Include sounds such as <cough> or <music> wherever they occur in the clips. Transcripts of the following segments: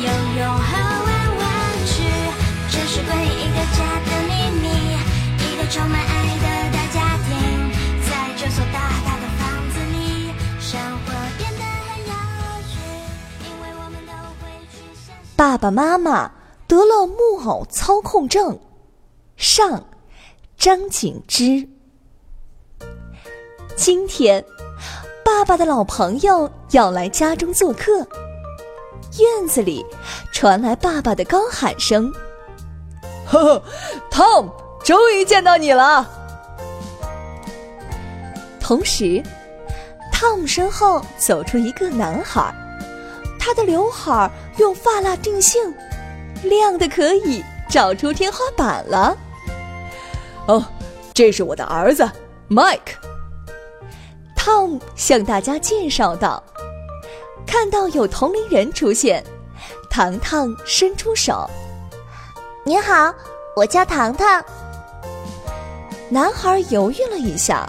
游泳和玩玩具，这是诡异的家的秘密。一个充满爱的大家庭，在这所大大的房子里，生活变得很有趣。因为我们都会去想。爸爸妈妈得了木偶操控症。上，张景之。今天，爸爸的老朋友要来家中做客。院子里传来爸爸的高喊声：“呵 <laughs> 呵，Tom，终于见到你了！”同时，Tom 身后走出一个男孩，他的刘海用发蜡定性，亮的可以照出天花板了。哦，这是我的儿子 Mike。Tom 向大家介绍道。看到有同龄人出现，糖糖伸出手：“你好，我叫糖糖。”男孩犹豫了一下：“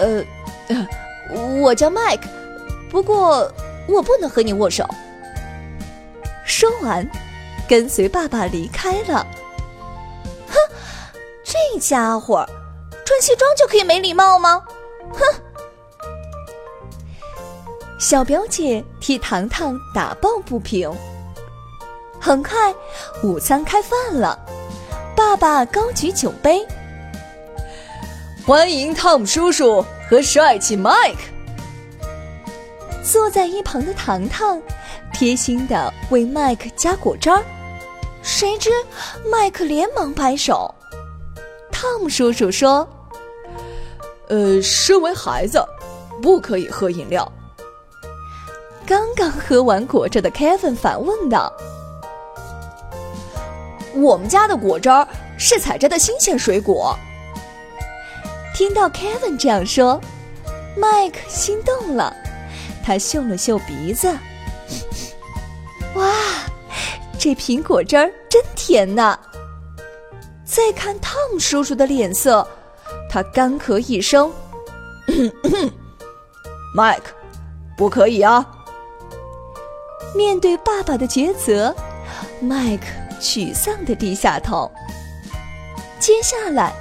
呃，<laughs> 我叫 Mike，不过我不能和你握手。”说完，跟随爸爸离开了。哼，这家伙穿西装就可以没礼貌吗？哼！小表姐替糖糖打抱不平。很快，午餐开饭了，爸爸高举酒杯，欢迎汤姆叔叔和帅气迈克。坐在一旁的糖糖贴心的为迈克加果汁儿，谁知 Mike 连忙摆手。汤姆叔叔说：“呃，身为孩子，不可以喝饮料。”刚刚喝完果汁的 Kevin 反问道：“我们家的果汁是采摘的新鲜水果。”听到 Kevin 这样说，Mike 心动了，他嗅了嗅鼻子，哇，这苹果汁儿真甜呐！再看 Tom 叔叔的脸色，他干咳一声：<coughs> “Mike，不可以啊！”面对爸爸的抉择，麦克沮丧地低下头。接下来，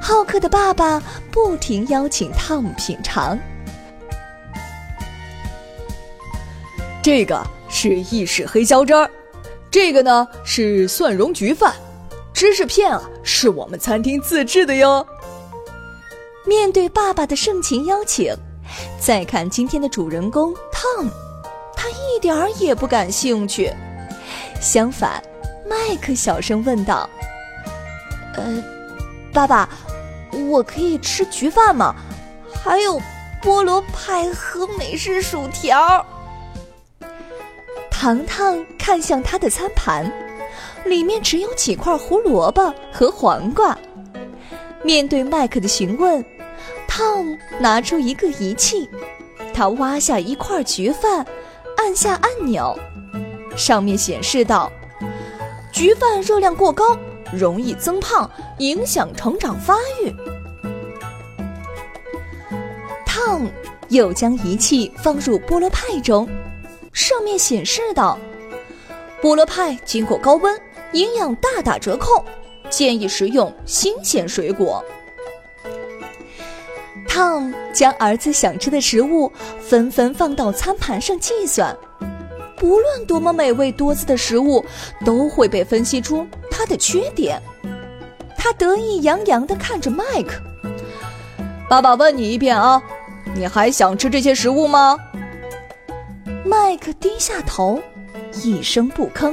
浩克的爸爸不停邀请汤姆品尝。这个是意式黑椒汁儿，这个呢是蒜蓉焗饭，芝士片啊是我们餐厅自制的哟。面对爸爸的盛情邀请，再看今天的主人公汤姆。他一点儿也不感兴趣，相反，麦克小声问道：“呃，爸爸，我可以吃焗饭吗？还有菠萝派和美式薯条。”糖糖看向他的餐盘，里面只有几块胡萝卜和黄瓜。面对麦克的询问，汤拿出一个仪器，他挖下一块焗饭。按下按钮，上面显示道：“焗饭热量过高，容易增胖，影响成长发育。” Tom 又将仪器放入菠萝派中，上面显示道：“菠萝派经过高温，营养大打折扣，建议食用新鲜水果。” Tom 将儿子想吃的食物纷纷放到餐盘上计算，不论多么美味多姿的食物，都会被分析出它的缺点。他得意洋洋地看着麦克：“爸爸问你一遍啊，你还想吃这些食物吗？”麦克低下头，一声不吭，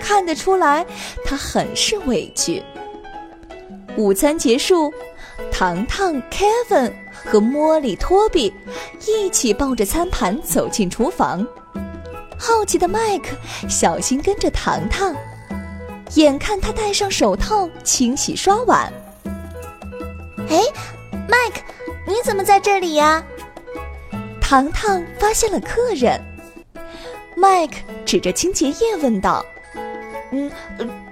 看得出来他很是委屈。午餐结束。糖糖、Kevin 和莫里、托比一起抱着餐盘走进厨房。好奇的麦克小心跟着糖糖，眼看他戴上手套清洗刷碗。哎，麦克，你怎么在这里呀？糖糖发现了客人，麦克指着清洁液问道：“嗯，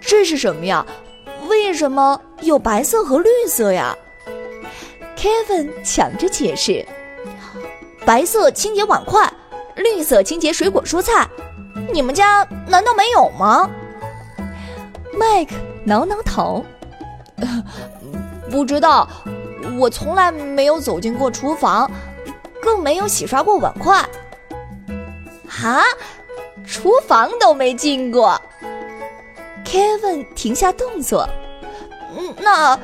这是什么呀？为什么有白色和绿色呀？”Kevin 抢着解释：“白色清洁碗筷，绿色清洁水果蔬菜。你们家难道没有吗？”麦克挠挠头：“不知道，我从来没有走进过厨房。”更没有洗刷过碗筷，哈，厨房都没进过。Kevin 停下动作，嗯，那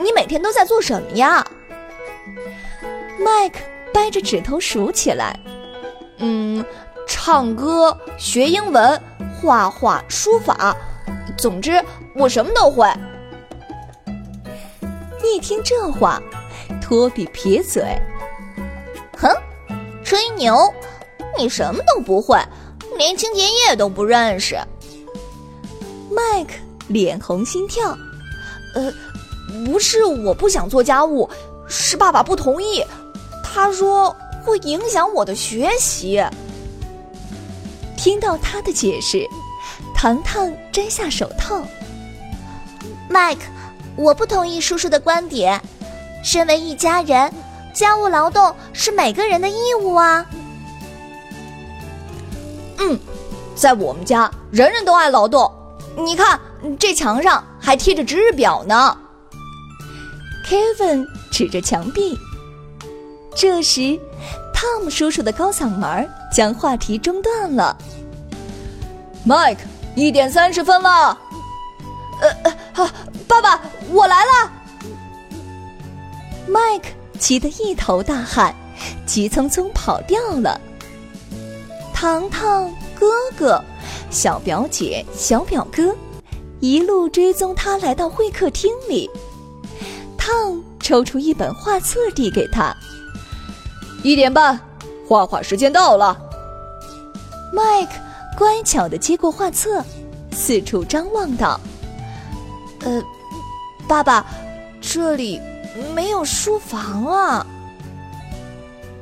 你每天都在做什么呀？Mike 掰着指头数起来，嗯，唱歌、学英文、画画、书法，总之我什么都会。一听这话，托比撇嘴。哼，吹牛！你什么都不会，连清洁液都不认识。麦克脸红心跳，呃，不是我不想做家务，是爸爸不同意，他说会影响我的学习。听到他的解释，糖糖摘下手套。麦克，我不同意叔叔的观点，身为一家人。家务劳动是每个人的义务啊。嗯，在我们家，人人都爱劳动。你看，这墙上还贴着值日表呢。Kevin 指着墙壁。这时，汤姆叔叔的高嗓门将话题中断了。Mike，一点三十分了。呃爸爸，我来了。Mike。急得一头大汗，急匆匆跑掉了。糖糖哥哥、小表姐、小表哥一路追踪他来到会客厅里。汤抽出一本画册递给他：“一点半，画画时间到了。” Mike 乖巧的接过画册，四处张望道：“呃，爸爸，这里……”没有书房啊！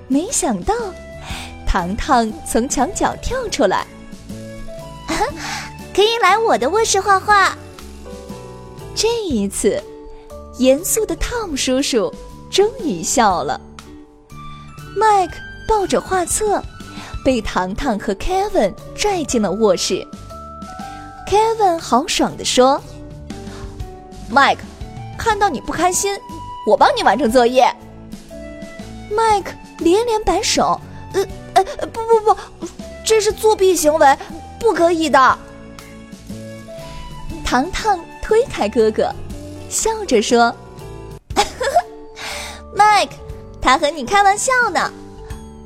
没想到，糖糖从墙角跳出来，可以来我的卧室画画。这一次，严肃的汤姆叔叔终于笑了。麦克抱着画册，被糖糖和 Kevin 拽进了卧室。Kevin 豪爽地说：“麦克，看到你不开心。”我帮你完成作业。麦克连连摆手，呃呃，不不不，这是作弊行为，不可以的。糖糖推开哥哥，笑着说：“麦克，他和你开玩笑呢。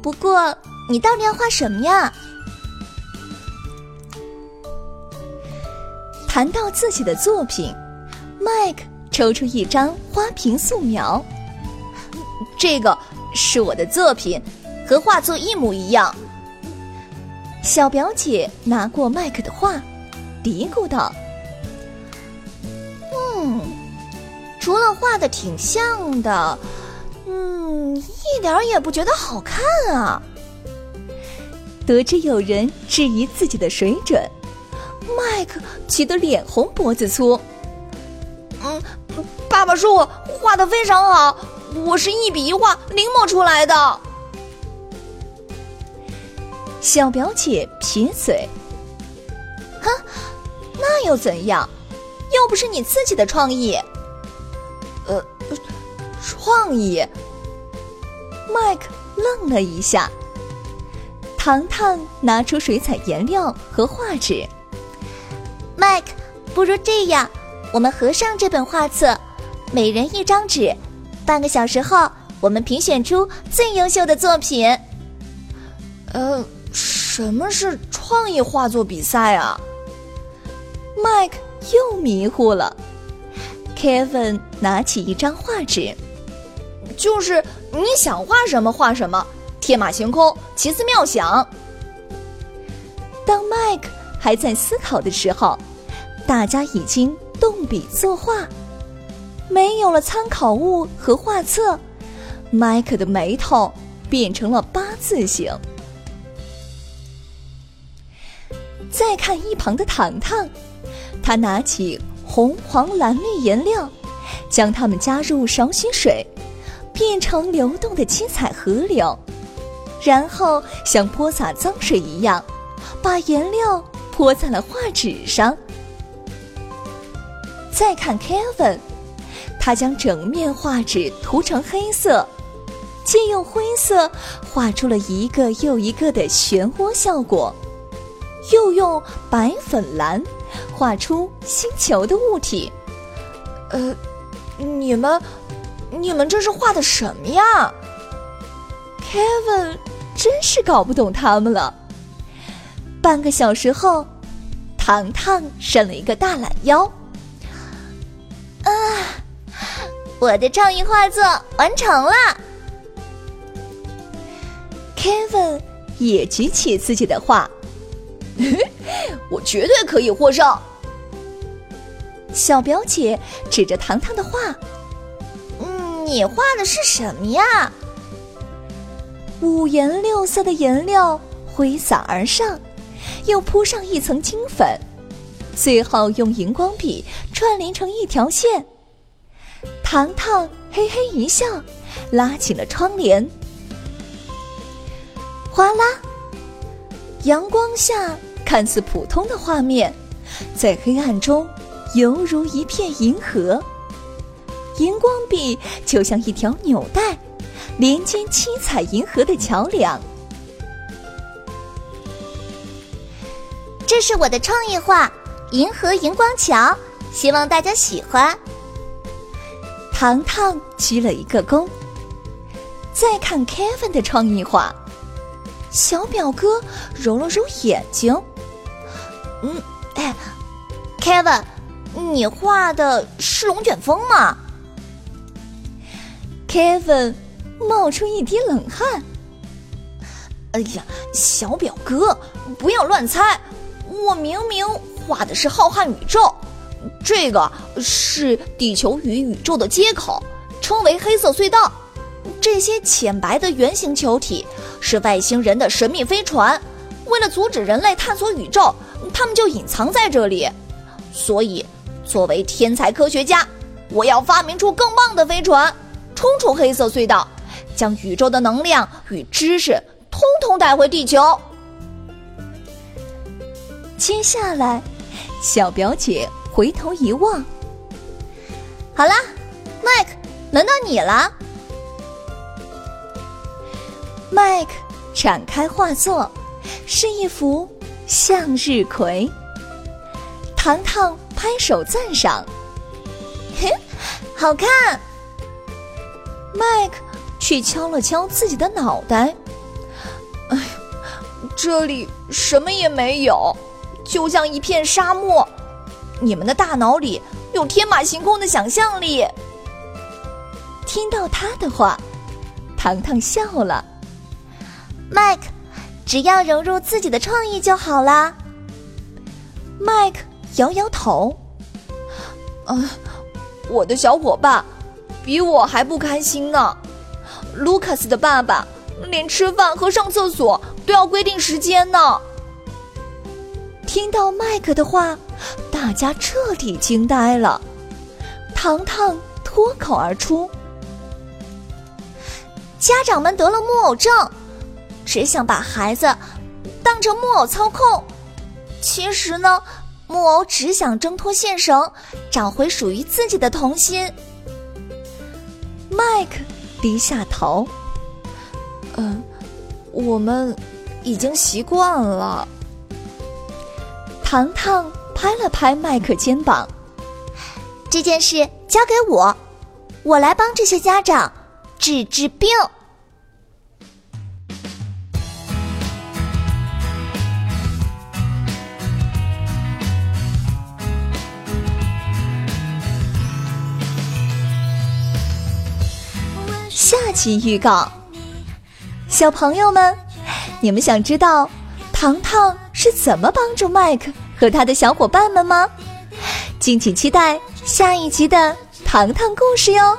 不过，你到底要画什么呀？”谈到自己的作品，麦克。抽出一张花瓶素描，这个是我的作品，和画作一模一样。小表姐拿过麦克的画，嘀咕道：“嗯，除了画的挺像的，嗯，一点也不觉得好看啊。”得知有人质疑自己的水准，麦克气得脸红脖子粗。嗯。爸爸说我画的非常好，我是一笔一画临摹出来的。小表姐撇嘴：“哼，那又怎样？又不是你自己的创意。”呃，创意。麦克愣了一下。糖糖拿出水彩颜料和画纸。麦克，不如这样，我们合上这本画册。每人一张纸，半个小时后，我们评选出最优秀的作品。呃，什么是创意画作比赛啊？麦克又迷糊了。Kevin 拿起一张画纸，就是你想画什么画什么，天马行空，奇思妙想。当麦克还在思考的时候，大家已经动笔作画，没有了参考物和画册，麦克的眉头变成了八字形。再看一旁的糖糖，他拿起红、黄、蓝、绿颜料，将它们加入少许水，变成流动的七彩河流，然后像泼洒脏水一样，把颜料泼在了画纸上。再看 Kevin，他将整面画纸涂成黑色，借用灰色画出了一个又一个的漩涡效果。又用白粉蓝画出星球的物体。呃，你们，你们这是画的什么呀？Kevin 真是搞不懂他们了。半个小时后，糖糖伸了一个大懒腰。啊，我的创意画作完成了。Kevin 也举起自己的画。<laughs> 我绝对可以获胜！小表姐指着糖糖的画：“，你画的是什么呀？”五颜六色的颜料挥洒而上，又铺上一层金粉，最后用荧光笔串联成一条线。糖糖嘿嘿一笑，拉起了窗帘。哗啦，阳光下。看似普通的画面，在黑暗中犹如一片银河。荧光笔就像一条纽带，连接七彩银河的桥梁。这是我的创意画《银河荧光桥》，希望大家喜欢。糖糖鞠了一个躬。再看 Kevin 的创意画，小表哥揉了揉眼睛。嗯，哎，Kevin，你画的是龙卷风吗？Kevin 冒出一滴冷汗。哎呀，小表哥，不要乱猜，我明明画的是浩瀚宇宙，这个是地球与宇宙的接口，称为黑色隧道。这些浅白的圆形球体是外星人的神秘飞船，为了阻止人类探索宇宙。他们就隐藏在这里，所以作为天才科学家，我要发明出更棒的飞船，冲出黑色隧道，将宇宙的能量与知识通通带回地球。接下来，小表姐回头一望，好啦，麦克，轮到你了。麦克展开画作，是一幅。向日葵，糖糖拍手赞赏：“嘿，好看。”麦克却敲了敲自己的脑袋：“哎，这里什么也没有，就像一片沙漠。你们的大脑里有天马行空的想象力。”听到他的话，糖糖笑了：“麦克。”只要融入自己的创意就好啦。麦克摇摇头，啊，我的小伙伴比我还不开心呢。卢卡斯的爸爸连吃饭和上厕所都要规定时间呢。听到麦克的话，大家彻底惊呆了。糖糖脱口而出：“家长们得了木偶症。”只想把孩子当成木偶操控，其实呢，木偶只想挣脱线绳，找回属于自己的童心。麦克低下头，嗯，我们已经习惯了。糖糖拍了拍麦克肩膀，这件事交给我，我来帮这些家长治治病。下集预告，小朋友们，你们想知道糖糖是怎么帮助麦克和他的小伙伴们吗？敬请期待下一集的糖糖故事哟。